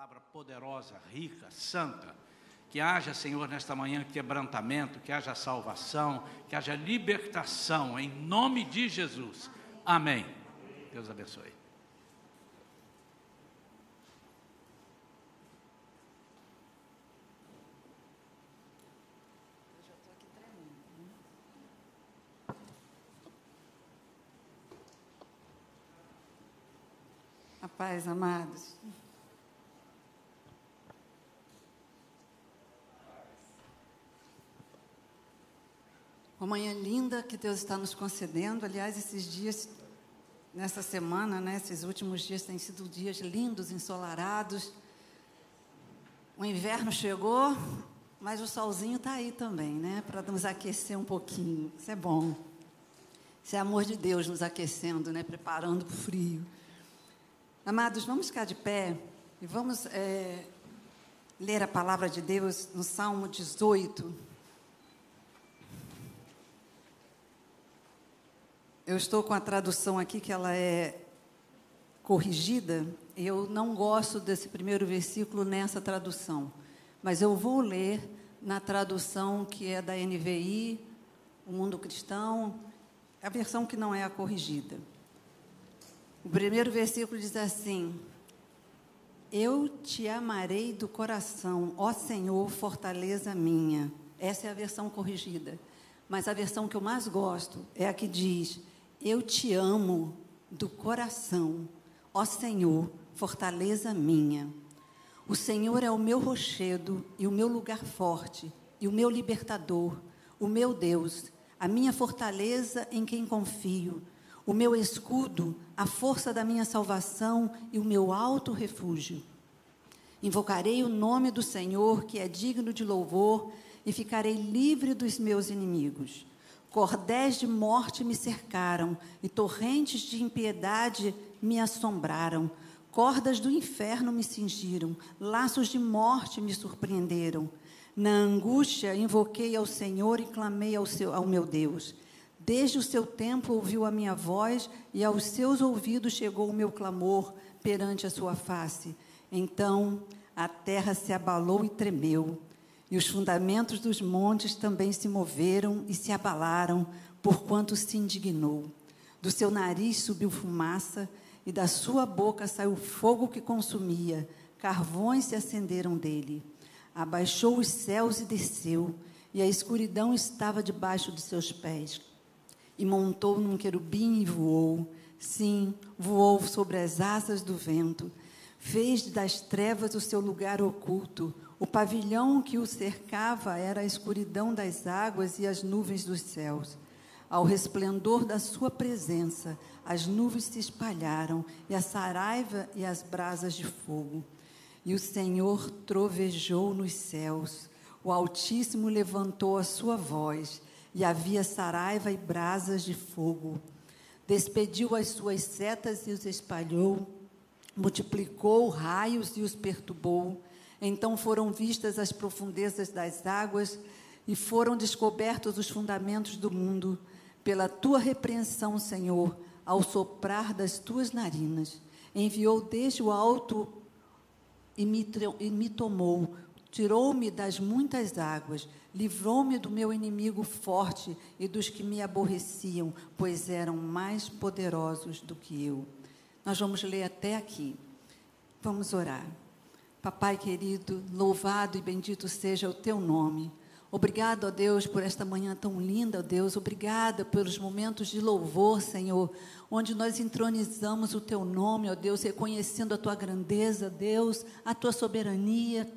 palavra poderosa, rica, santa. Que haja, Senhor, nesta manhã quebrantamento, que haja salvação, que haja libertação, em nome de Jesus. Amém. Deus abençoe. Paz, amados. Uma manhã linda que Deus está nos concedendo. Aliás, esses dias, nessa semana, né, esses últimos dias têm sido dias lindos, ensolarados. O inverno chegou, mas o solzinho está aí também, né, para nos aquecer um pouquinho. Isso é bom. Isso é amor de Deus nos aquecendo, né, preparando para o frio. Amados, vamos ficar de pé e vamos é, ler a palavra de Deus no Salmo 18. Eu estou com a tradução aqui que ela é corrigida. Eu não gosto desse primeiro versículo nessa tradução, mas eu vou ler na tradução que é da NVI, o Mundo Cristão, a versão que não é a corrigida. O primeiro versículo diz assim: Eu te amarei do coração, ó Senhor, fortaleza minha. Essa é a versão corrigida. Mas a versão que eu mais gosto é a que diz: eu te amo do coração, ó Senhor, fortaleza minha. O Senhor é o meu rochedo e o meu lugar forte, e o meu libertador, o meu Deus, a minha fortaleza em quem confio, o meu escudo, a força da minha salvação e o meu alto refúgio. Invocarei o nome do Senhor, que é digno de louvor, e ficarei livre dos meus inimigos. Cordéis de morte me cercaram e torrentes de impiedade me assombraram. Cordas do inferno me cingiram, laços de morte me surpreenderam. Na angústia invoquei ao Senhor e clamei ao, seu, ao meu Deus. Desde o seu templo ouviu a minha voz e aos seus ouvidos chegou o meu clamor perante a sua face. Então a terra se abalou e tremeu e os fundamentos dos montes também se moveram e se abalaram, porquanto se indignou. Do seu nariz subiu fumaça, e da sua boca saiu fogo que consumia, carvões se acenderam dele. Abaixou os céus e desceu, e a escuridão estava debaixo de seus pés. E montou num querubim e voou, sim, voou sobre as asas do vento. Fez das trevas o seu lugar oculto, o pavilhão que o cercava era a escuridão das águas e as nuvens dos céus. Ao resplendor da sua presença, as nuvens se espalharam, e a saraiva e as brasas de fogo. E o Senhor trovejou nos céus. O Altíssimo levantou a sua voz, e havia saraiva e brasas de fogo. Despediu as suas setas e os espalhou, multiplicou raios e os perturbou então foram vistas as profundezas das águas e foram descobertos os fundamentos do mundo. Pela tua repreensão, Senhor, ao soprar das tuas narinas, enviou desde o alto e me, e me tomou, tirou-me das muitas águas, livrou-me do meu inimigo forte e dos que me aborreciam, pois eram mais poderosos do que eu. Nós vamos ler até aqui. Vamos orar. Papai querido, louvado e bendito seja o teu nome. Obrigado, ó Deus, por esta manhã tão linda, ó Deus. Obrigada pelos momentos de louvor, Senhor, onde nós entronizamos o teu nome, ó Deus, reconhecendo a tua grandeza, Deus, a tua soberania,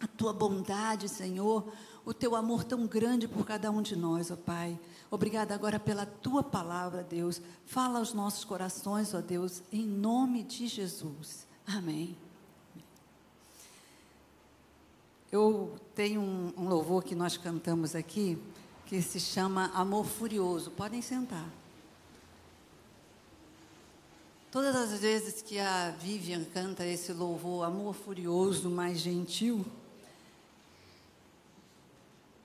a tua bondade, Senhor, o teu amor tão grande por cada um de nós, ó Pai. Obrigada agora pela tua palavra, Deus. Fala aos nossos corações, ó Deus, em nome de Jesus. Amém. Eu tenho um, um louvor que nós cantamos aqui, que se chama Amor Furioso. Podem sentar. Todas as vezes que a Vivian canta esse louvor, Amor Furioso, mais gentil,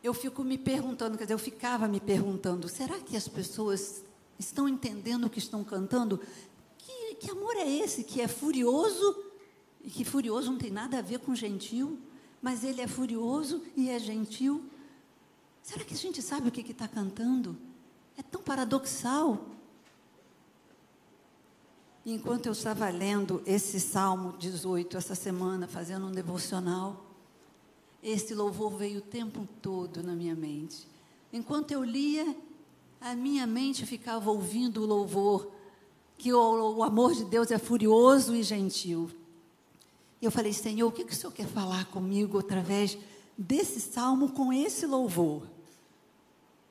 eu fico me perguntando, quer dizer, eu ficava me perguntando, será que as pessoas estão entendendo o que estão cantando? Que, que amor é esse que é furioso E que furioso não tem nada a ver com gentil, mas ele é furioso e é gentil. Será que a gente sabe o que está cantando? É tão paradoxal. Enquanto eu estava lendo esse Salmo 18 essa semana, fazendo um devocional, esse louvor veio o tempo todo na minha mente. Enquanto eu lia, a minha mente ficava ouvindo o louvor, que o, o amor de Deus é furioso e gentil. E eu falei, Senhor, o que, que o Senhor quer falar comigo através desse salmo com esse louvor?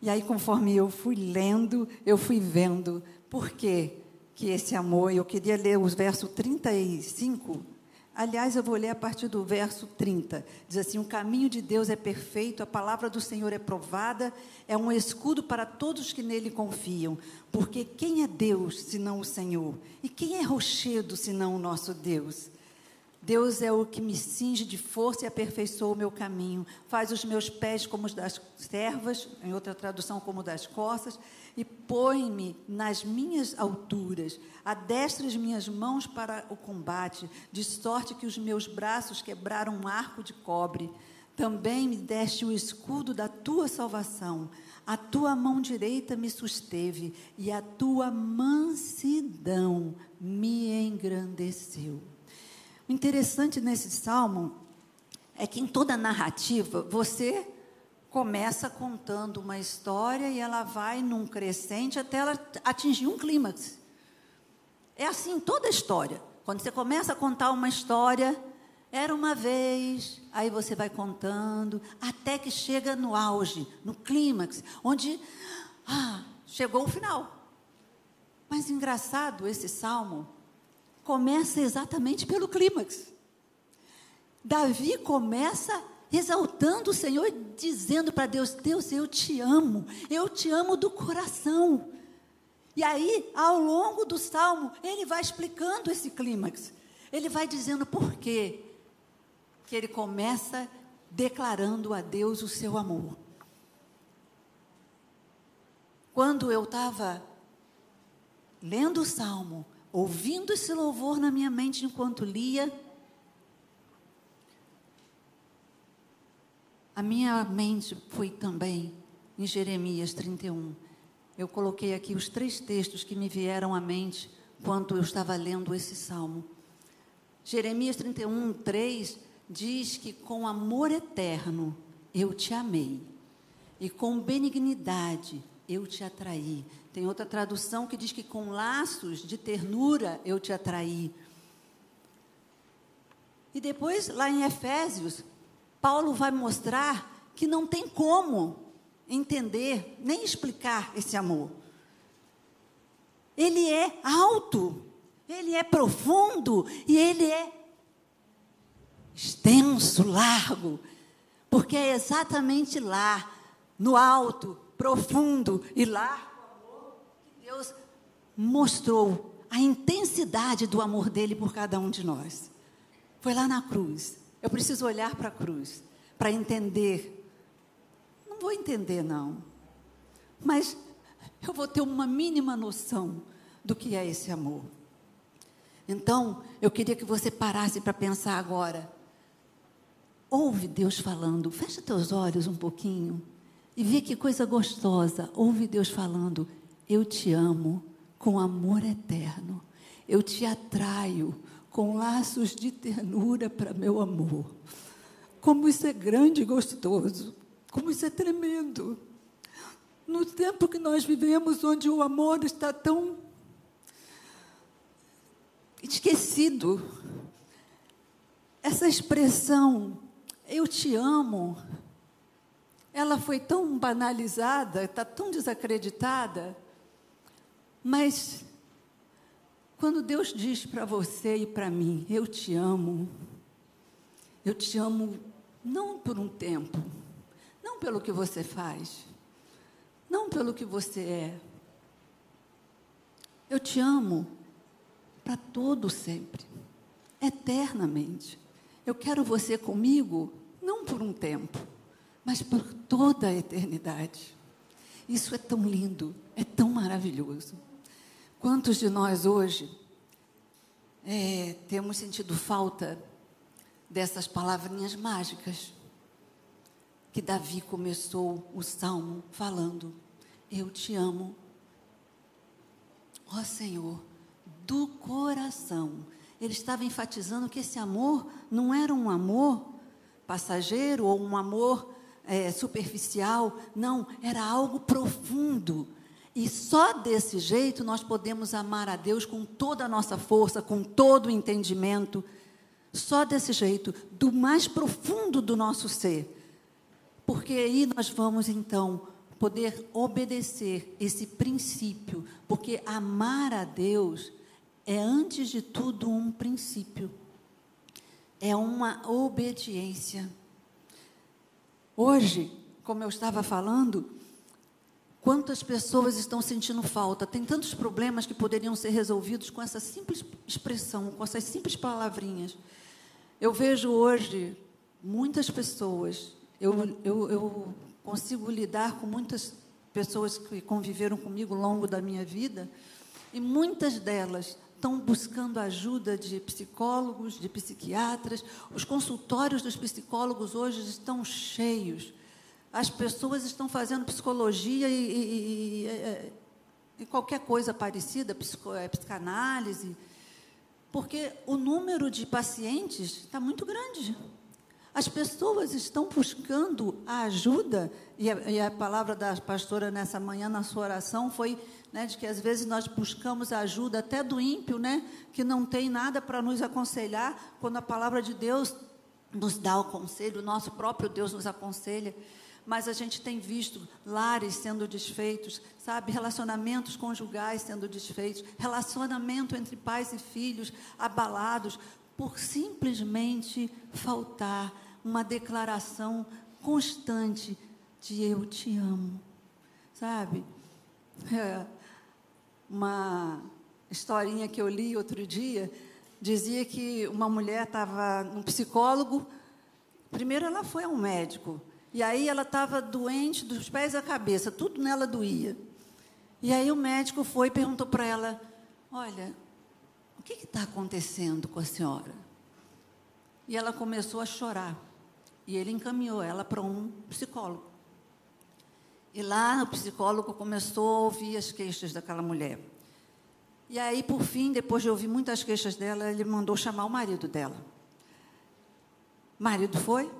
E aí, conforme eu fui lendo, eu fui vendo por que, que esse amor, eu queria ler os versos 35 Aliás, eu vou ler a partir do verso 30. Diz assim: O caminho de Deus é perfeito, a palavra do Senhor é provada, é um escudo para todos que nele confiam. Porque quem é Deus senão o Senhor? E quem é rochedo senão o nosso Deus? Deus é o que me cinge de força e aperfeiçoa o meu caminho, faz os meus pés como os das servas, em outra tradução, como das costas, e põe-me nas minhas alturas, adestra as minhas mãos para o combate, de sorte que os meus braços quebraram um arco de cobre. Também me deste o escudo da tua salvação, a tua mão direita me susteve, e a tua mansidão me engrandeceu. O interessante nesse salmo é que em toda narrativa você começa contando uma história e ela vai num crescente até ela atingir um clímax. É assim toda a história. Quando você começa a contar uma história, era uma vez, aí você vai contando, até que chega no auge, no clímax, onde ah, chegou o final. Mas engraçado esse salmo, começa exatamente pelo clímax. Davi começa exaltando o Senhor, dizendo para Deus: Deus, eu te amo, eu te amo do coração. E aí, ao longo do salmo, ele vai explicando esse clímax. Ele vai dizendo por quê que ele começa declarando a Deus o seu amor. Quando eu estava lendo o salmo, ouvindo esse louvor na minha mente enquanto lia, a minha mente foi também em Jeremias 31. Eu coloquei aqui os três textos que me vieram à mente quando eu estava lendo esse salmo. Jeremias 31, 3 diz que com amor eterno eu te amei, e com benignidade eu te atraí. Tem outra tradução que diz que com laços de ternura eu te atraí. E depois, lá em Efésios, Paulo vai mostrar que não tem como entender nem explicar esse amor. Ele é alto, ele é profundo e ele é extenso, largo, porque é exatamente lá, no alto, profundo e largo Deus mostrou a intensidade do amor dele por cada um de nós. Foi lá na cruz. Eu preciso olhar para a cruz para entender. Não vou entender, não. Mas eu vou ter uma mínima noção do que é esse amor. Então, eu queria que você parasse para pensar agora. Ouve Deus falando, fecha teus olhos um pouquinho e vê que coisa gostosa. Ouve Deus falando, eu te amo com amor eterno. Eu te atraio com laços de ternura para meu amor. Como isso é grande e gostoso. Como isso é tremendo. No tempo que nós vivemos, onde o amor está tão esquecido, essa expressão, eu te amo, ela foi tão banalizada, está tão desacreditada, mas quando Deus diz para você e para mim, eu te amo, eu te amo não por um tempo, não pelo que você faz, não pelo que você é. Eu te amo para todo sempre, eternamente. Eu quero você comigo, não por um tempo, mas por toda a eternidade. Isso é tão lindo, é tão maravilhoso. Quantos de nós hoje é, temos sentido falta dessas palavrinhas mágicas que Davi começou o salmo falando: Eu te amo, ó Senhor, do coração. Ele estava enfatizando que esse amor não era um amor passageiro ou um amor é, superficial, não, era algo profundo. E só desse jeito nós podemos amar a Deus com toda a nossa força, com todo o entendimento. Só desse jeito, do mais profundo do nosso ser. Porque aí nós vamos então poder obedecer esse princípio, porque amar a Deus é antes de tudo um princípio. É uma obediência. Hoje, como eu estava falando, Quantas pessoas estão sentindo falta? Tem tantos problemas que poderiam ser resolvidos com essa simples expressão, com essas simples palavrinhas. Eu vejo hoje muitas pessoas, eu, eu, eu consigo lidar com muitas pessoas que conviveram comigo ao longo da minha vida, e muitas delas estão buscando ajuda de psicólogos, de psiquiatras. Os consultórios dos psicólogos hoje estão cheios as pessoas estão fazendo psicologia e, e, e, é, e qualquer coisa parecida, psico, é, psicanálise, porque o número de pacientes está muito grande. As pessoas estão buscando a ajuda, e a, e a, palavra da pastora nessa manhã, na sua oração, foi né, de que às vezes nós buscamos a ajuda até do ímpio, né, que não tem nada para nos aconselhar, quando a palavra de Deus nos dá o conselho, o nosso próprio Deus nos aconselha mas a gente tem visto lares sendo desfeitos, sabe? Relacionamentos conjugais sendo desfeitos, relacionamento entre pais e filhos abalados por simplesmente faltar uma declaração constante de eu te amo, sabe? É, uma historinha que eu li outro dia dizia que uma mulher estava no psicólogo. Primeiro ela foi ao médico e aí ela estava doente dos pés à cabeça, tudo nela doía. E aí o médico foi e perguntou para ela: Olha, o que está acontecendo com a senhora? E ela começou a chorar. E ele encaminhou ela para um psicólogo. E lá o psicólogo começou a ouvir as queixas daquela mulher. E aí, por fim, depois de ouvir muitas queixas dela, ele mandou chamar o marido dela. O marido foi,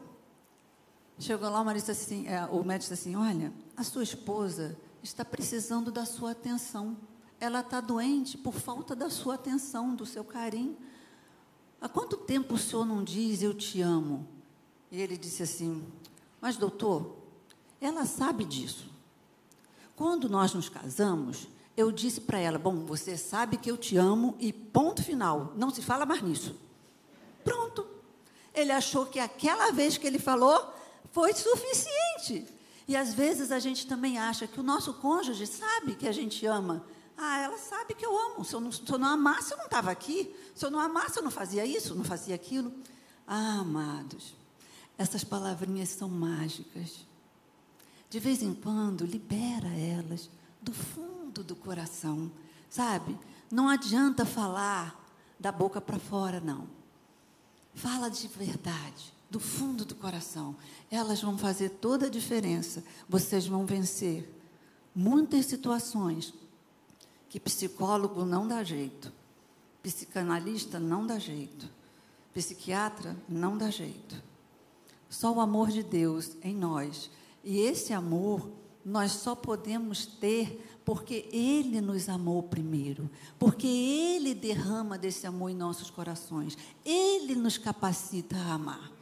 Chegou lá, o, marido assim, é, o médico disse assim: Olha, a sua esposa está precisando da sua atenção. Ela está doente por falta da sua atenção, do seu carinho. Há quanto tempo o senhor não diz eu te amo? E ele disse assim: Mas, doutor, ela sabe disso. Quando nós nos casamos, eu disse para ela: Bom, você sabe que eu te amo e ponto final. Não se fala mais nisso. Pronto. Ele achou que aquela vez que ele falou, foi suficiente. E às vezes a gente também acha que o nosso cônjuge sabe que a gente ama. Ah, ela sabe que eu amo. Se eu não, se eu não amasse, eu não estava aqui. Se eu não amasse, eu não fazia isso, não fazia aquilo. Ah, amados, essas palavrinhas são mágicas. De vez em quando, libera elas do fundo do coração, sabe? Não adianta falar da boca para fora, não. Fala de verdade do fundo do coração. Elas vão fazer toda a diferença. Vocês vão vencer muitas situações que psicólogo não dá jeito, psicanalista não dá jeito, psiquiatra não dá jeito. Só o amor de Deus em nós. E esse amor nós só podemos ter porque Ele nos amou primeiro, porque Ele derrama desse amor em nossos corações, Ele nos capacita a amar.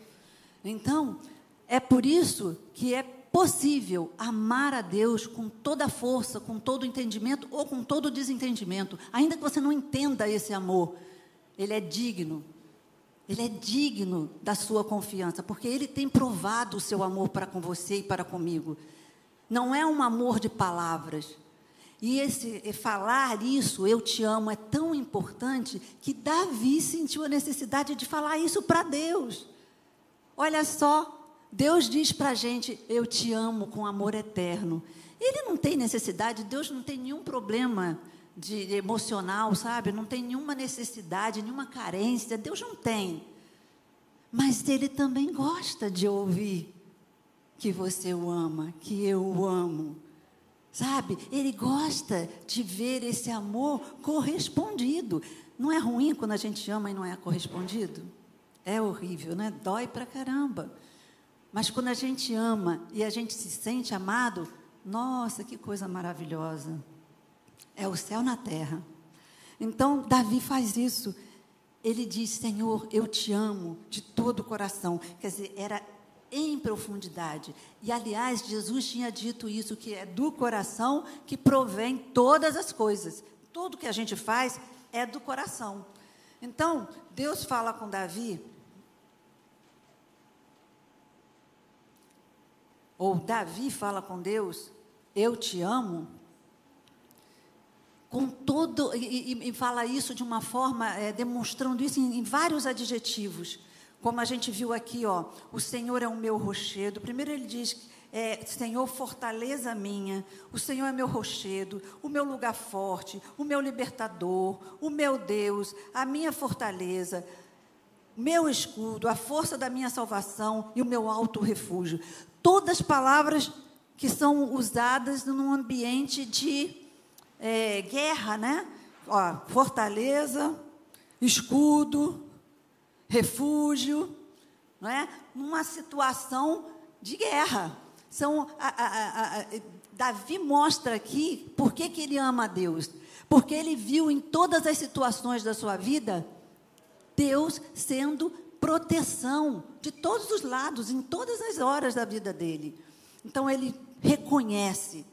Então, é por isso que é possível amar a Deus com toda a força, com todo o entendimento ou com todo o desentendimento, ainda que você não entenda esse amor. Ele é digno. Ele é digno da sua confiança, porque ele tem provado o seu amor para com você e para comigo. Não é um amor de palavras. E esse falar isso, eu te amo, é tão importante que Davi sentiu a necessidade de falar isso para Deus. Olha só, Deus diz para a gente: Eu te amo com amor eterno. Ele não tem necessidade, Deus não tem nenhum problema de emocional, sabe? Não tem nenhuma necessidade, nenhuma carência. Deus não tem. Mas Ele também gosta de ouvir que você o ama, que eu o amo. Sabe? Ele gosta de ver esse amor correspondido. Não é ruim quando a gente ama e não é correspondido? É horrível, né? Dói pra caramba. Mas quando a gente ama e a gente se sente amado, nossa, que coisa maravilhosa. É o céu na terra. Então, Davi faz isso. Ele diz: Senhor, eu te amo de todo o coração. Quer dizer, era em profundidade. E, aliás, Jesus tinha dito isso, que é do coração que provém todas as coisas. Tudo que a gente faz é do coração. Então, Deus fala com Davi, ou Davi fala com Deus, eu te amo, com todo, e, e, fala isso de uma forma, é, demonstrando isso em, em, vários adjetivos, como a gente viu aqui, ó, o Senhor é o meu rochedo. Primeiro ele diz, é, Senhor, fortaleza minha, o Senhor é meu rochedo, o meu lugar forte, o meu libertador, o meu Deus, a minha fortaleza, meu escudo, a força da minha salvação e o meu alto refúgio. Todas palavras que são usadas num ambiente de é, guerra, né? Ó, fortaleza, escudo, refúgio, não é? Numa situação de guerra. São, a, a, a, Davi mostra aqui por que, que ele ama a Deus. Porque ele viu em todas as situações da sua vida Deus sendo proteção de todos os lados, em todas as horas da vida dele. Então ele reconhece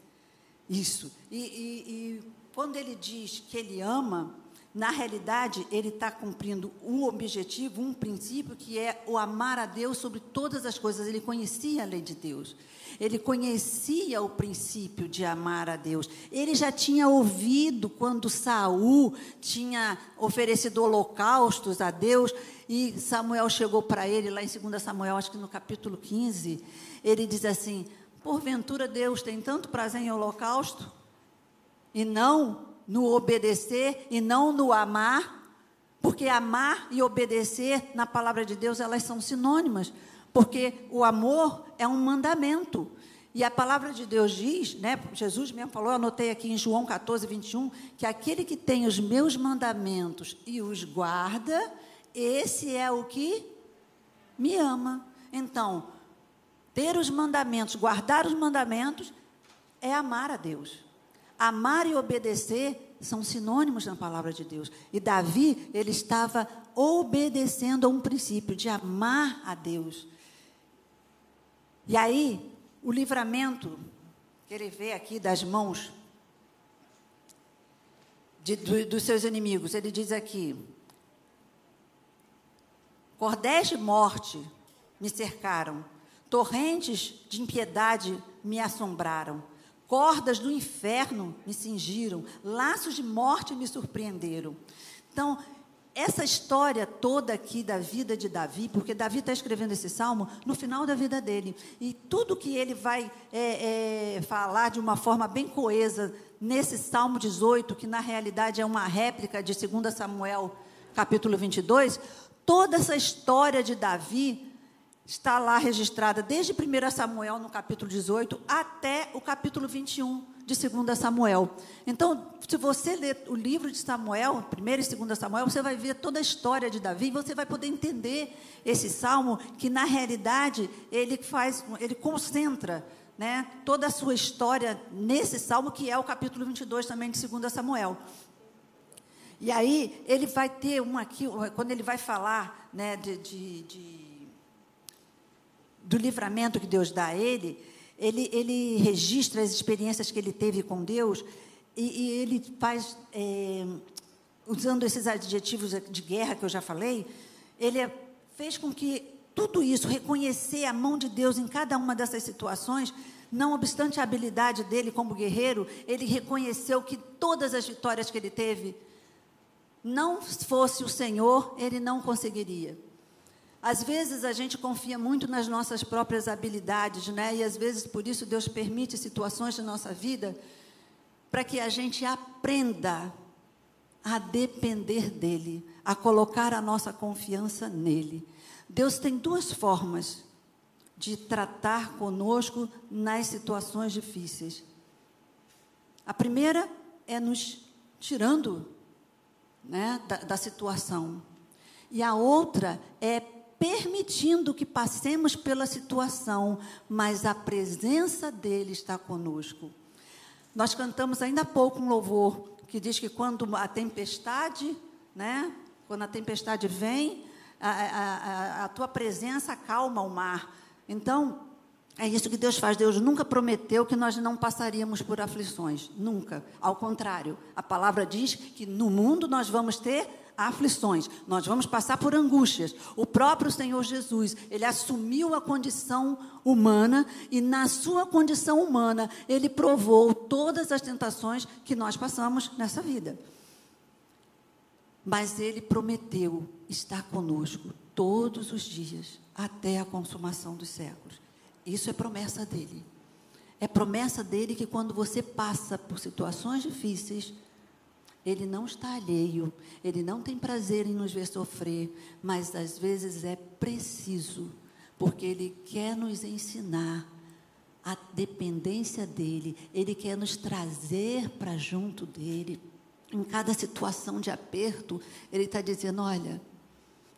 isso. E, e, e quando ele diz que ele ama, na realidade, ele está cumprindo um objetivo, um princípio, que é o amar a Deus sobre todas as coisas. Ele conhecia a lei de Deus. Ele conhecia o princípio de amar a Deus. Ele já tinha ouvido quando Saul tinha oferecido holocaustos a Deus e Samuel chegou para ele lá em 2 Samuel, acho que no capítulo 15, ele diz assim: Porventura Deus tem tanto prazer em holocausto? E não no obedecer e não no amar, porque amar e obedecer na palavra de Deus elas são sinônimas, porque o amor é um mandamento. E a palavra de Deus diz, né, Jesus mesmo falou, eu anotei aqui em João 14, 21, que aquele que tem os meus mandamentos e os guarda, esse é o que me ama. Então, ter os mandamentos, guardar os mandamentos, é amar a Deus. Amar e obedecer são sinônimos na palavra de Deus. E Davi, ele estava obedecendo a um princípio de amar a Deus. E aí, o livramento que ele vê aqui das mãos de, do, dos seus inimigos, ele diz aqui: cordéis de morte me cercaram, Torrentes de impiedade me assombraram. Cordas do inferno me cingiram. Laços de morte me surpreenderam. Então, essa história toda aqui da vida de Davi, porque Davi está escrevendo esse salmo no final da vida dele. E tudo que ele vai é, é, falar de uma forma bem coesa nesse salmo 18, que na realidade é uma réplica de 2 Samuel, capítulo 22, toda essa história de Davi está lá registrada desde 1 Samuel, no capítulo 18, até o capítulo 21 de 2 Samuel. Então, se você ler o livro de Samuel, 1 e 2 Samuel, você vai ver toda a história de Davi, e você vai poder entender esse salmo, que na realidade ele faz, ele concentra né, toda a sua história nesse salmo, que é o capítulo 22 também de 2 Samuel. E aí, ele vai ter uma aqui, quando ele vai falar né, de, de, de do livramento que Deus dá a ele, ele, ele registra as experiências que ele teve com Deus e, e ele faz, é, usando esses adjetivos de guerra que eu já falei, ele fez com que tudo isso, reconhecer a mão de Deus em cada uma dessas situações, não obstante a habilidade dele como guerreiro, ele reconheceu que todas as vitórias que ele teve, não fosse o Senhor, ele não conseguiria. Às vezes a gente confia muito nas nossas próprias habilidades, né? E às vezes por isso Deus permite situações na nossa vida para que a gente aprenda a depender dEle, a colocar a nossa confiança nele. Deus tem duas formas de tratar conosco nas situações difíceis. A primeira é nos tirando né, da, da situação. E a outra é permitindo que passemos pela situação, mas a presença dele está conosco. Nós cantamos ainda há pouco um louvor que diz que quando a tempestade, né, quando a tempestade vem, a, a, a, a tua presença acalma o mar. Então, é isso que Deus faz. Deus nunca prometeu que nós não passaríamos por aflições. Nunca. Ao contrário, a palavra diz que no mundo nós vamos ter aflições, nós vamos passar por angústias. O próprio Senhor Jesus, ele assumiu a condição humana e na sua condição humana, ele provou todas as tentações que nós passamos nessa vida. Mas ele prometeu estar conosco todos os dias até a consumação dos séculos. Isso é promessa dele. É promessa dele que quando você passa por situações difíceis, ele não está alheio, ele não tem prazer em nos ver sofrer, mas às vezes é preciso, porque ele quer nos ensinar a dependência dele, ele quer nos trazer para junto dele. Em cada situação de aperto, ele está dizendo: olha,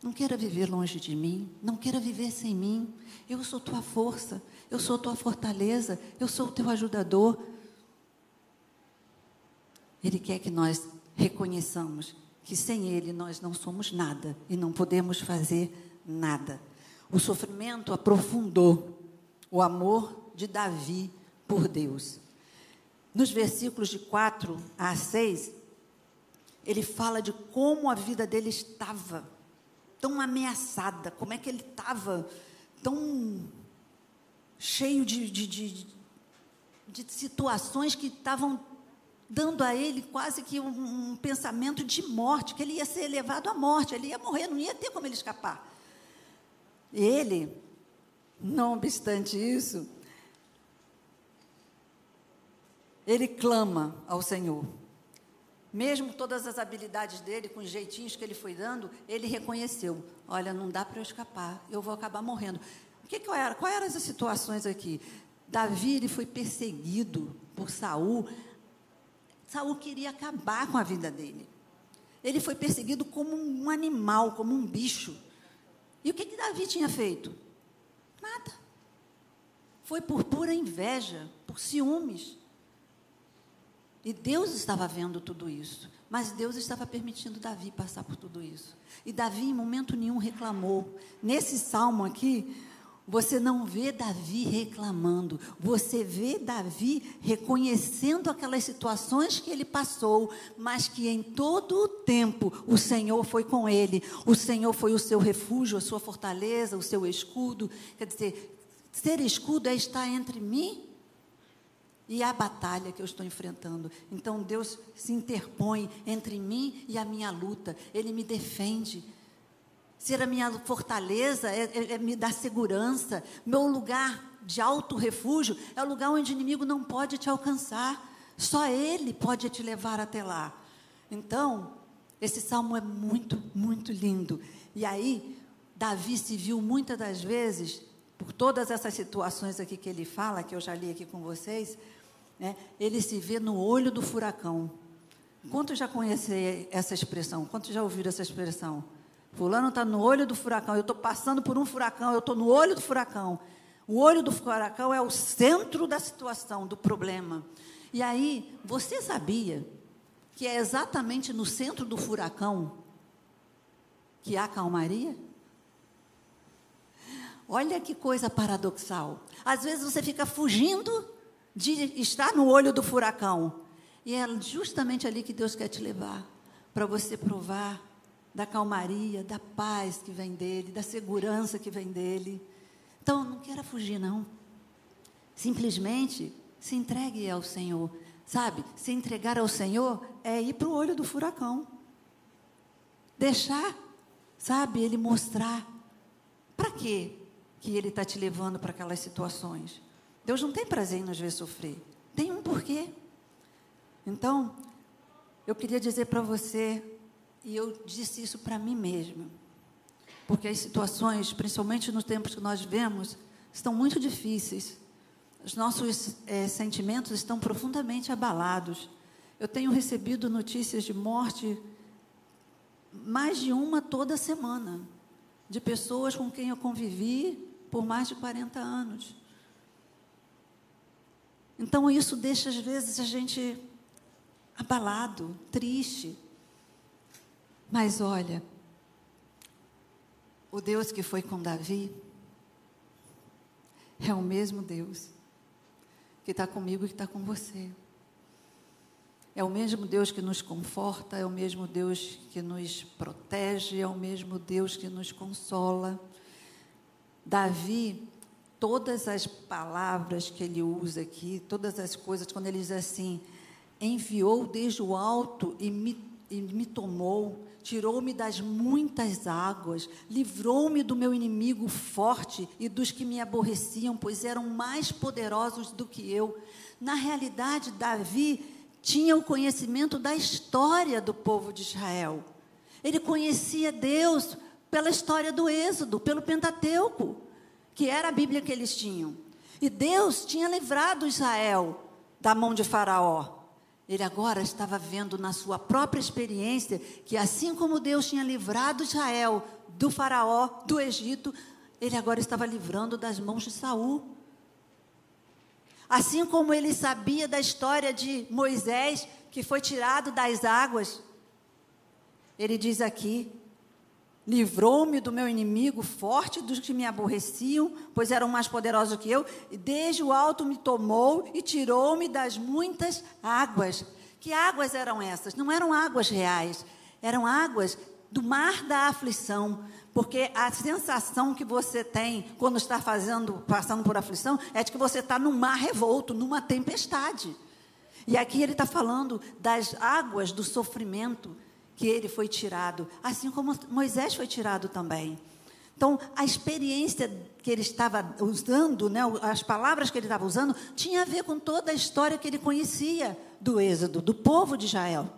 não queira viver longe de mim, não queira viver sem mim. Eu sou tua força, eu sou tua fortaleza, eu sou o teu ajudador. Ele quer que nós reconheçamos que sem Ele nós não somos nada e não podemos fazer nada. O sofrimento aprofundou o amor de Davi por Deus. Nos versículos de 4 a 6, ele fala de como a vida dele estava tão ameaçada, como é que ele estava tão cheio de, de, de, de situações que estavam dando a ele quase que um, um, pensamento de morte, que ele ia ser levado à morte, ele ia morrer, não ia ter como ele escapar. Ele, não obstante isso, ele clama ao Senhor. Mesmo todas as habilidades dele, com os jeitinhos que ele foi dando, ele reconheceu: olha, não dá para eu escapar, eu vou acabar morrendo. O que, qual era? Quais eram as situações aqui? Davi ele foi perseguido por Saul. Saul queria acabar com a vida dele. Ele foi perseguido como um animal, como um bicho. E o que, que Davi tinha feito? Nada. Foi por pura inveja, por ciúmes. E Deus estava vendo tudo isso. Mas Deus estava permitindo Davi passar por tudo isso. E Davi, em momento nenhum, reclamou. Nesse salmo aqui, você não vê Davi reclamando, você vê Davi reconhecendo aquelas situações que ele passou, mas que em todo o tempo o Senhor foi com ele, o Senhor foi o seu refúgio, a sua fortaleza, o seu escudo. Quer dizer, ser escudo é estar entre mim e a batalha que eu estou enfrentando. Então Deus se interpõe entre mim e a minha luta, Ele me defende. Ser a minha fortaleza é, é, é me dar segurança. Meu lugar de alto refúgio é o lugar onde o inimigo não pode te alcançar. Só Ele pode te levar até lá. Então, esse salmo é muito, muito lindo. E aí, Davi se viu muitas das vezes, por todas essas situações aqui que ele fala, que eu já li aqui com vocês, né, ele se vê no olho do furacão. Quantos já conhecem essa expressão? Quantos já ouviram essa expressão? Fulano está no olho do furacão, eu estou passando por um furacão, eu estou no olho do furacão. O olho do furacão é o centro da situação, do problema. E aí, você sabia que é exatamente no centro do furacão que há calmaria? Olha que coisa paradoxal. Às vezes você fica fugindo de estar no olho do furacão. E é justamente ali que Deus quer te levar, para você provar da calmaria, da paz que vem dele, da segurança que vem dele. Então, não queira fugir, não. Simplesmente se entregue ao Senhor. Sabe, se entregar ao Senhor é ir para o olho do furacão. Deixar, sabe, Ele mostrar. Para quê que Ele está te levando para aquelas situações? Deus não tem prazer em nos ver sofrer. Tem um porquê. Então, eu queria dizer para você, e eu disse isso para mim mesma, porque as situações, principalmente nos tempos que nós vivemos, estão muito difíceis. Os nossos é, sentimentos estão profundamente abalados. Eu tenho recebido notícias de morte, mais de uma toda semana, de pessoas com quem eu convivi por mais de 40 anos. Então, isso deixa, às vezes, a gente abalado, triste. Mas olha, o Deus que foi com Davi é o mesmo Deus que está comigo e que está com você. É o mesmo Deus que nos conforta, é o mesmo Deus que nos protege, é o mesmo Deus que nos consola. Davi, todas as palavras que ele usa aqui, todas as coisas, quando ele diz assim, enviou desde o alto e me, e me tomou, tirou-me das muitas águas, livrou-me do meu inimigo forte e dos que me aborreciam, pois eram mais poderosos do que eu. Na realidade, Davi tinha o conhecimento da história do povo de Israel. Ele conhecia Deus pela história do Êxodo, pelo Pentateuco, que era a Bíblia que eles tinham. E Deus tinha livrado Israel da mão de Faraó. Ele agora estava vendo na sua própria experiência que, assim como Deus tinha livrado Israel do Faraó, do Egito, ele agora estava livrando das mãos de Saul. Assim como ele sabia da história de Moisés, que foi tirado das águas, ele diz aqui: Livrou-me do meu inimigo forte, dos que me aborreciam, pois eram mais poderosos que eu, e desde o alto me tomou e tirou-me das muitas águas. Que águas eram essas? Não eram águas reais, eram águas do mar da aflição, porque a sensação que você tem quando está fazendo, passando por aflição é de que você está num mar revolto, numa tempestade. E aqui ele está falando das águas do sofrimento, que ele foi tirado, assim como Moisés foi tirado também. Então, a experiência que ele estava usando, né, as palavras que ele estava usando, tinha a ver com toda a história que ele conhecia do Êxodo, do povo de Israel.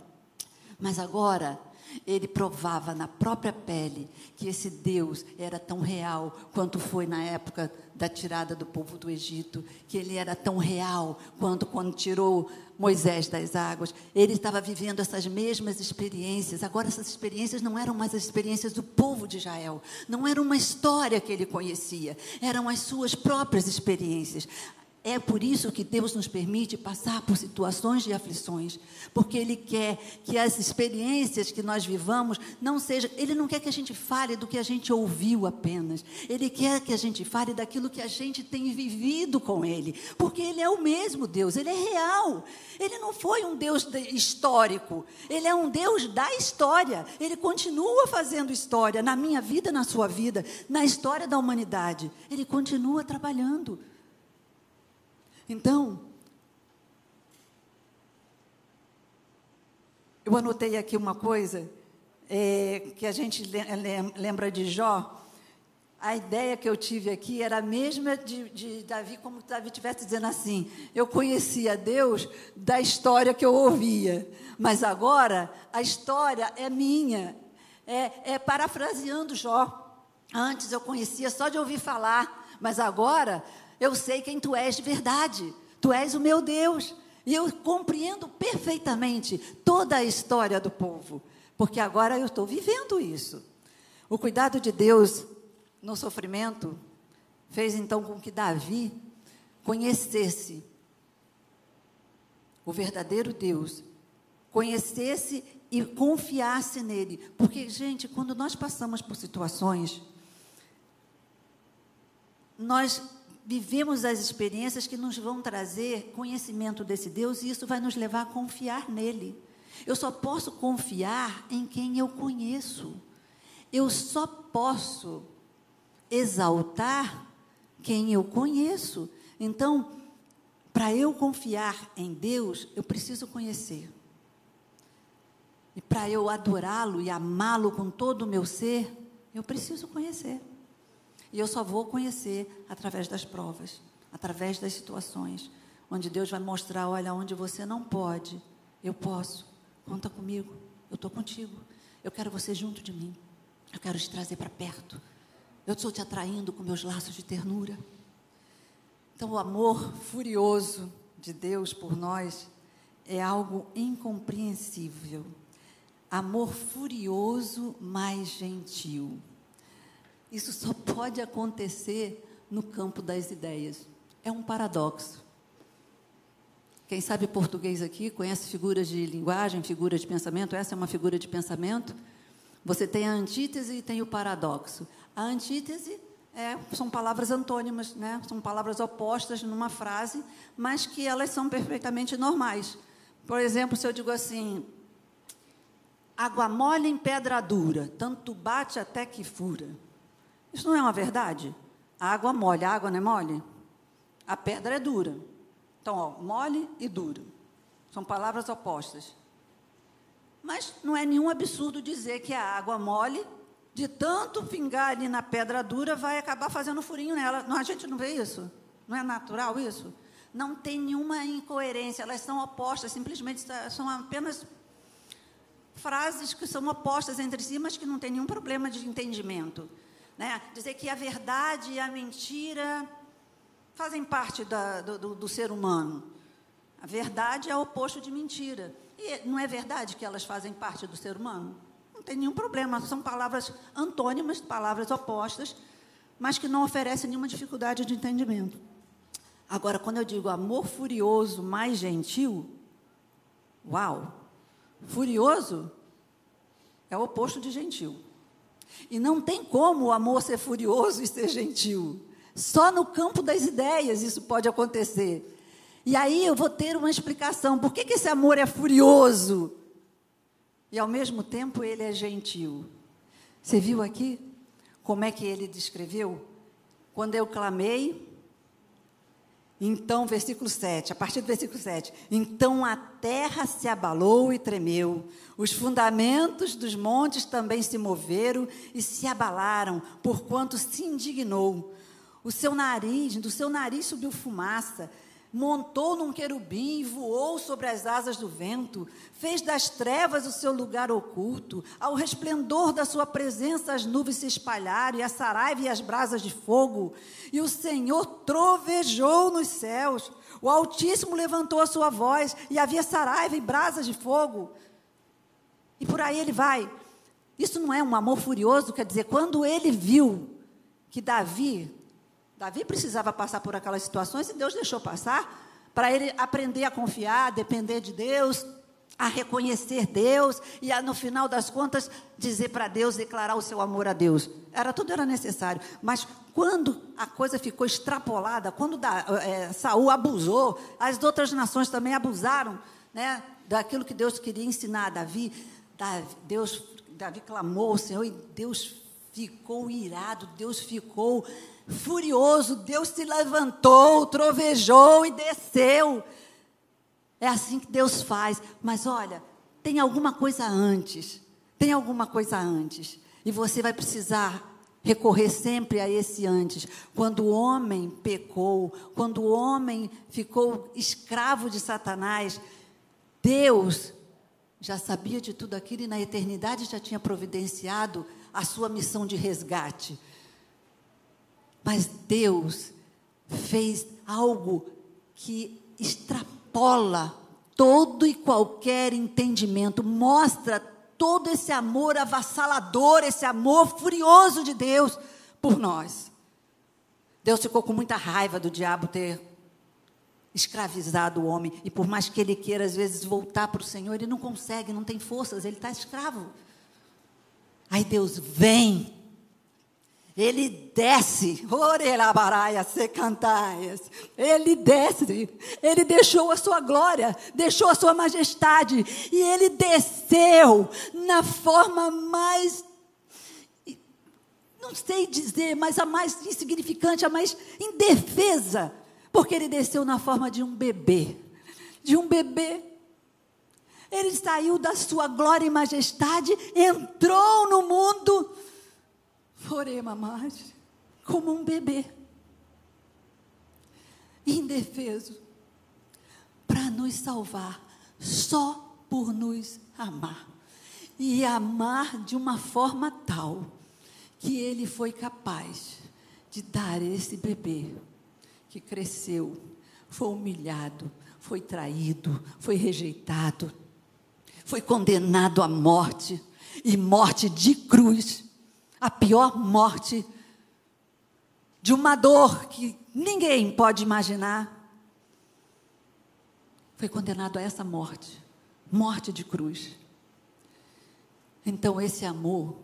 Mas agora, ele provava na própria pele que esse Deus era tão real quanto foi na época da tirada do povo do Egito, que ele era tão real quanto quando tirou Moisés das águas. Ele estava vivendo essas mesmas experiências. Agora, essas experiências não eram mais as experiências do povo de Israel, não era uma história que ele conhecia, eram as suas próprias experiências. É por isso que Deus nos permite passar por situações de aflições, porque Ele quer que as experiências que nós vivamos não sejam. Ele não quer que a gente fale do que a gente ouviu apenas. Ele quer que a gente fale daquilo que a gente tem vivido com Ele, porque Ele é o mesmo Deus, Ele é real. Ele não foi um Deus histórico, Ele é um Deus da história. Ele continua fazendo história na minha vida, na sua vida, na história da humanidade. Ele continua trabalhando. Então, eu anotei aqui uma coisa é, que a gente lembra de Jó. A ideia que eu tive aqui era a mesma de, de Davi, como Davi estivesse dizendo assim: eu conhecia Deus da história que eu ouvia, mas agora a história é minha. É, é parafraseando Jó. Antes eu conhecia só de ouvir falar, mas agora eu sei quem tu és de verdade. Tu és o meu Deus. E eu compreendo perfeitamente toda a história do povo, porque agora eu estou vivendo isso. O cuidado de Deus no sofrimento fez então com que Davi conhecesse o verdadeiro Deus, conhecesse e confiasse nele. Porque, gente, quando nós passamos por situações, nós vivemos as experiências que nos vão trazer conhecimento desse Deus e isso vai nos levar a confiar nele. Eu só posso confiar em quem eu conheço. Eu só posso exaltar quem eu conheço. Então, para eu confiar em Deus, eu preciso conhecer. E para eu adorá-lo e amá-lo com todo o meu ser, eu preciso conhecer. E eu só vou conhecer através das provas, através das situações, onde Deus vai mostrar: olha, onde você não pode, eu posso, conta comigo, eu estou contigo. Eu quero você junto de mim. Eu quero te trazer para perto. Eu estou te atraindo com meus laços de ternura. Então, o amor furioso de Deus por nós é algo incompreensível. Amor furioso, mais gentil. Isso só pode acontecer no campo das ideias. É um paradoxo. Quem sabe português aqui conhece figuras de linguagem, figuras de pensamento. Essa é uma figura de pensamento. Você tem a antítese e tem o paradoxo. A antítese é, são palavras antônimas, né? são palavras opostas numa frase, mas que elas são perfeitamente normais. Por exemplo, se eu digo assim: água mole em pedra dura, tanto bate até que fura. Isso não é uma verdade? A água mole, a água não é mole? A pedra é dura. Então, ó, mole e duro. São palavras opostas. Mas não é nenhum absurdo dizer que a água mole, de tanto pingar ali na pedra dura, vai acabar fazendo furinho nela. Não, a gente não vê isso? Não é natural isso? Não tem nenhuma incoerência, elas são opostas, simplesmente são apenas frases que são opostas entre si, mas que não tem nenhum problema de entendimento. Né? Dizer que a verdade e a mentira fazem parte da, do, do ser humano. A verdade é o oposto de mentira. E não é verdade que elas fazem parte do ser humano? Não tem nenhum problema. São palavras antônimas, palavras opostas, mas que não oferecem nenhuma dificuldade de entendimento. Agora, quando eu digo amor furioso mais gentil, uau! Furioso é o oposto de gentil. E não tem como o amor ser furioso e ser gentil. Só no campo das ideias isso pode acontecer. E aí eu vou ter uma explicação. Por que, que esse amor é furioso? E ao mesmo tempo ele é gentil. Você viu aqui como é que ele descreveu? Quando eu clamei, então, versículo 7, a partir do versículo 7. Então a terra se abalou e tremeu, os fundamentos dos montes também se moveram e se abalaram, porquanto se indignou. O seu nariz, do seu nariz subiu fumaça, montou num querubim e voou sobre as asas do vento, fez das trevas o seu lugar oculto, ao resplendor da sua presença as nuvens se espalharam, e a saraiva e as brasas de fogo, e o Senhor trovejou nos céus, o Altíssimo levantou a sua voz, e havia saraiva e brasas de fogo. E por aí ele vai. Isso não é um amor furioso, quer dizer, quando ele viu que Davi Davi precisava passar por aquelas situações e Deus deixou passar para ele aprender a confiar, a depender de Deus, a reconhecer Deus e a, no final das contas dizer para Deus, declarar o seu amor a Deus. Era tudo era necessário, mas quando a coisa ficou extrapolada, quando da, é, Saul abusou, as outras nações também abusaram, né, daquilo que Deus queria ensinar a Davi. Davi Deus, Davi clamou ao Senhor e Deus ficou irado, Deus ficou furioso, Deus se levantou, trovejou e desceu. É assim que Deus faz. Mas olha, tem alguma coisa antes. Tem alguma coisa antes. E você vai precisar recorrer sempre a esse antes. Quando o homem pecou, quando o homem ficou escravo de Satanás, Deus já sabia de tudo aquilo e na eternidade já tinha providenciado a sua missão de resgate. Mas Deus fez algo que extrapola todo e qualquer entendimento, mostra todo esse amor avassalador, esse amor furioso de Deus por nós. Deus ficou com muita raiva do diabo ter escravizado o homem, e por mais que ele queira às vezes voltar para o Senhor, ele não consegue, não tem forças, ele está escravo. Aí Deus vem ele desce. Ele desce, ele deixou a sua glória, deixou a sua majestade, e ele desceu na forma mais, não sei dizer, mas a mais insignificante, a mais indefesa, porque ele desceu na forma de um bebê, de um bebê. Ele saiu da sua glória e majestade, entrou no mundo Forema mais, como um bebê, indefeso, para nos salvar, só por nos amar. E amar de uma forma tal que ele foi capaz de dar esse bebê que cresceu, foi humilhado, foi traído, foi rejeitado, foi condenado à morte e morte de cruz, a pior morte de uma dor que ninguém pode imaginar. Foi condenado a essa morte, morte de cruz. Então esse amor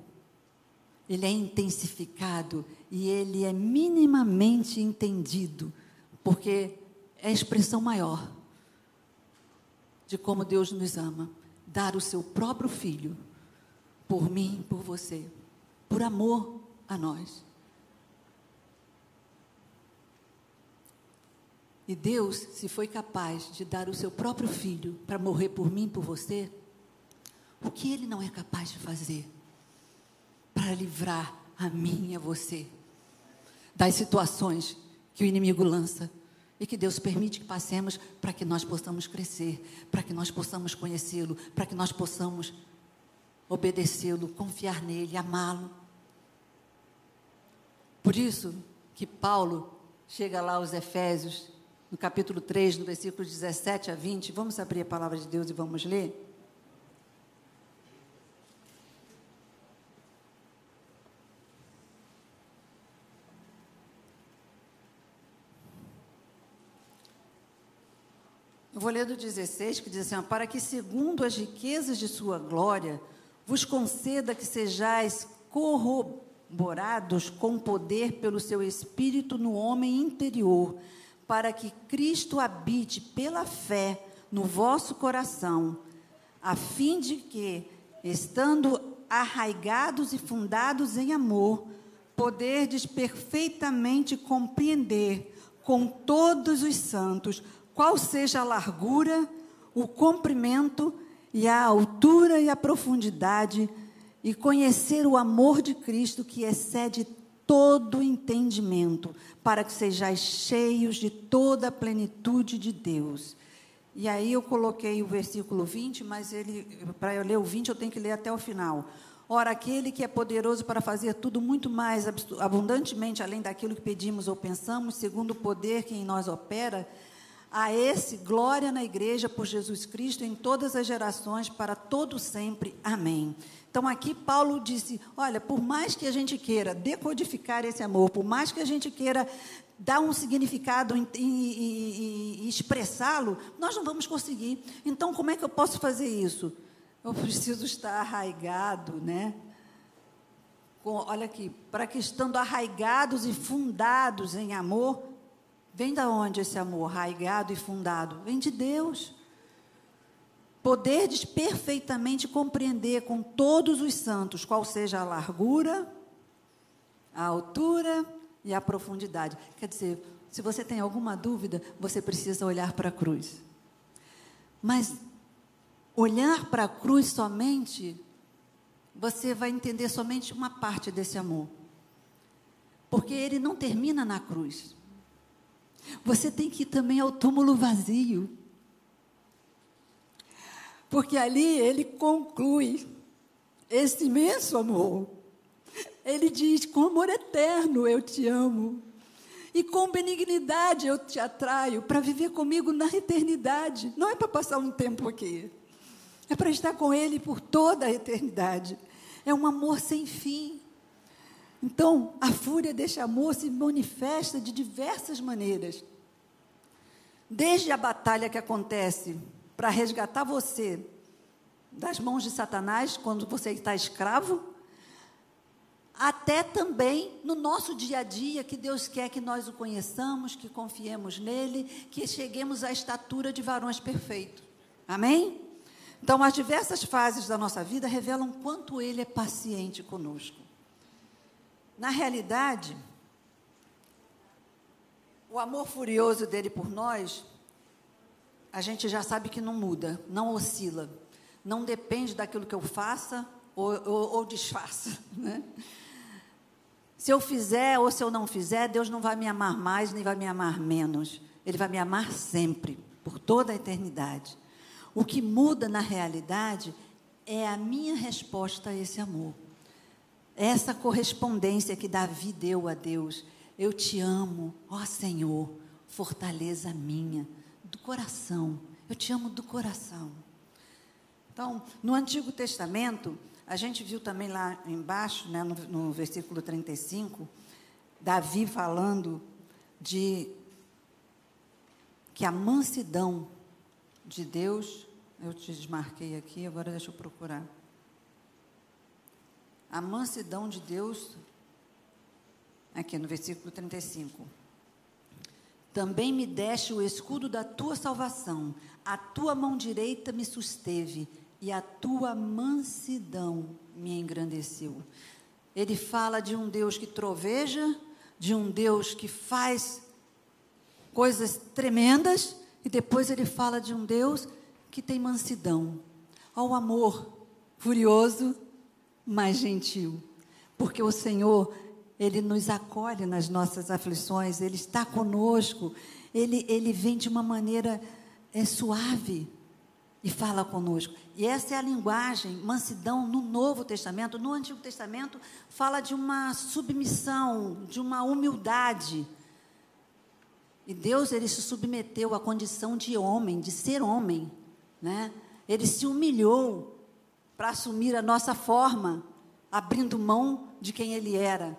ele é intensificado e ele é minimamente entendido, porque é a expressão maior de como Deus nos ama dar o seu próprio filho por mim, por você, por amor a nós. E Deus, se foi capaz de dar o seu próprio filho para morrer por mim, por você, o que Ele não é capaz de fazer para livrar a mim e a você das situações que o inimigo lança e que Deus permite que passemos para que nós possamos crescer, para que nós possamos conhecê-lo, para que nós possamos obedecê-lo, confiar nele, amá-lo. Por isso que Paulo chega lá aos Efésios, no capítulo 3, no versículo 17 a 20. Vamos abrir a palavra de Deus e vamos ler? Eu vou ler do 16, que diz assim: Para que, segundo as riquezas de sua glória, vos conceda que sejais corroborados com poder pelo seu espírito no homem interior, para que Cristo habite pela fé no vosso coração, a fim de que, estando arraigados e fundados em amor, poderdes perfeitamente compreender com todos os santos qual seja a largura, o comprimento e a altura e a profundidade, e conhecer o amor de Cristo que excede todo entendimento, para que sejais cheios de toda a plenitude de Deus. E aí eu coloquei o versículo 20, mas ele para eu ler o 20 eu tenho que ler até o final. Ora, aquele que é poderoso para fazer tudo muito mais abundantemente além daquilo que pedimos ou pensamos, segundo o poder que em nós opera, a esse, glória na igreja por Jesus Cristo em todas as gerações, para todo sempre. Amém. Então aqui Paulo disse: olha, por mais que a gente queira decodificar esse amor, por mais que a gente queira dar um significado e, e, e expressá-lo, nós não vamos conseguir. Então, como é que eu posso fazer isso? Eu preciso estar arraigado, né? Com, olha aqui, para que estando arraigados e fundados em amor, Vem da onde esse amor arraigado e fundado? Vem de Deus. Poderdes perfeitamente compreender com todos os santos qual seja a largura, a altura e a profundidade. Quer dizer, se você tem alguma dúvida, você precisa olhar para a cruz. Mas olhar para a cruz somente, você vai entender somente uma parte desse amor. Porque ele não termina na cruz. Você tem que ir também ao túmulo vazio. Porque ali ele conclui esse imenso amor. Ele diz: com amor eterno eu te amo. E com benignidade eu te atraio para viver comigo na eternidade. Não é para passar um tempo aqui. É para estar com Ele por toda a eternidade. É um amor sem fim. Então, a fúria deste amor se manifesta de diversas maneiras. Desde a batalha que acontece para resgatar você das mãos de Satanás, quando você está escravo, até também no nosso dia a dia, que Deus quer que nós o conheçamos, que confiemos nele, que cheguemos à estatura de varões perfeitos. Amém? Então, as diversas fases da nossa vida revelam quanto ele é paciente conosco. Na realidade, o amor furioso dele por nós, a gente já sabe que não muda, não oscila, não depende daquilo que eu faça ou, ou, ou desfaça. Né? Se eu fizer ou se eu não fizer, Deus não vai me amar mais nem vai me amar menos. Ele vai me amar sempre, por toda a eternidade. O que muda na realidade é a minha resposta a esse amor. Essa correspondência que Davi deu a Deus. Eu te amo, ó Senhor, fortaleza minha, do coração. Eu te amo do coração. Então, no Antigo Testamento, a gente viu também lá embaixo, né, no, no versículo 35, Davi falando de que a mansidão de Deus, eu te desmarquei aqui, agora deixa eu procurar. A mansidão de Deus, aqui no versículo 35. Também me deste o escudo da tua salvação, a tua mão direita me susteve e a tua mansidão me engrandeceu. Ele fala de um Deus que troveja, de um Deus que faz coisas tremendas, e depois ele fala de um Deus que tem mansidão. Ao amor furioso, mas gentil. Porque o Senhor, ele nos acolhe nas nossas aflições, ele está conosco, ele, ele vem de uma maneira é, suave e fala conosco. E essa é a linguagem, mansidão, no Novo Testamento. No Antigo Testamento, fala de uma submissão, de uma humildade. E Deus, ele se submeteu à condição de homem, de ser homem. Né? Ele se humilhou para assumir a nossa forma, abrindo mão de quem ele era.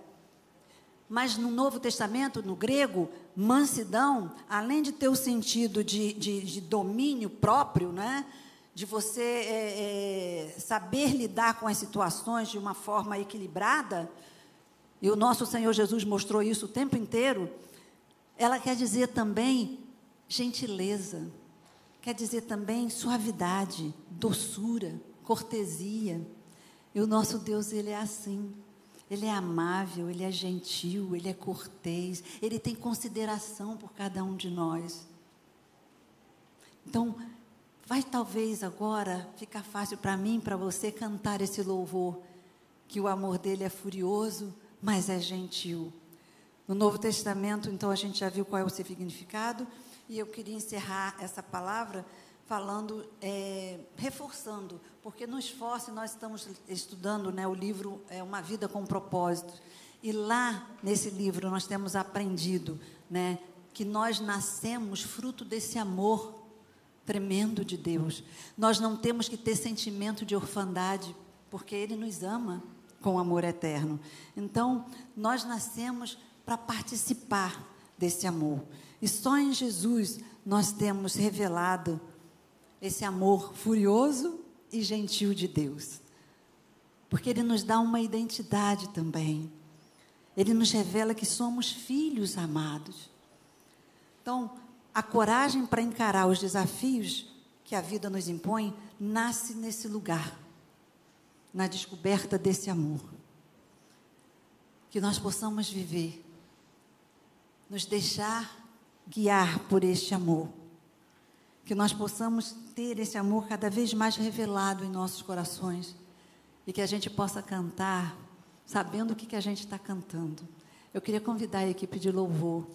Mas no Novo Testamento, no grego, mansidão, além de ter o sentido de, de, de domínio próprio, né? de você é, é, saber lidar com as situações de uma forma equilibrada, e o nosso Senhor Jesus mostrou isso o tempo inteiro, ela quer dizer também gentileza, quer dizer também suavidade, doçura, cortesia. E o nosso Deus, ele é assim. Ele é amável, ele é gentil, ele é cortês, ele tem consideração por cada um de nós. Então, vai talvez agora ficar fácil para mim, para você cantar esse louvor, que o amor dele é furioso, mas é gentil. No Novo Testamento, então, a gente já viu qual é o seu significado, e eu queria encerrar essa palavra falando, é, reforçando, porque no esforço nós estamos estudando né, o livro é, Uma Vida com Propósito. E lá, nesse livro, nós temos aprendido né, que nós nascemos fruto desse amor tremendo de Deus. Nós não temos que ter sentimento de orfandade, porque Ele nos ama com amor eterno. Então, nós nascemos para participar desse amor. E só em Jesus nós temos revelado esse amor furioso e gentil de Deus. Porque Ele nos dá uma identidade também. Ele nos revela que somos filhos amados. Então, a coragem para encarar os desafios que a vida nos impõe nasce nesse lugar, na descoberta desse amor. Que nós possamos viver, nos deixar guiar por este amor que nós possamos ter esse amor cada vez mais revelado em nossos corações e que a gente possa cantar sabendo o que, que a gente está cantando. Eu queria convidar a equipe de louvor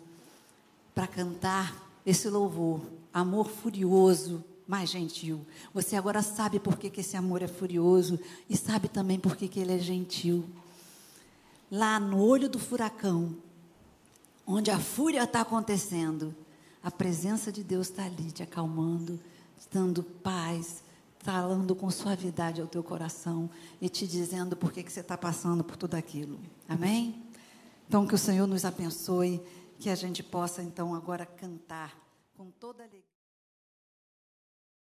para cantar esse louvor, amor furioso, mais gentil. Você agora sabe por que, que esse amor é furioso e sabe também por que, que ele é gentil. Lá no olho do furacão, onde a fúria está acontecendo, a presença de Deus está ali te acalmando, dando paz, falando com suavidade ao teu coração e te dizendo por que, que você está passando por tudo aquilo. Amém? Então, que o Senhor nos abençoe, que a gente possa, então, agora cantar com toda alegria.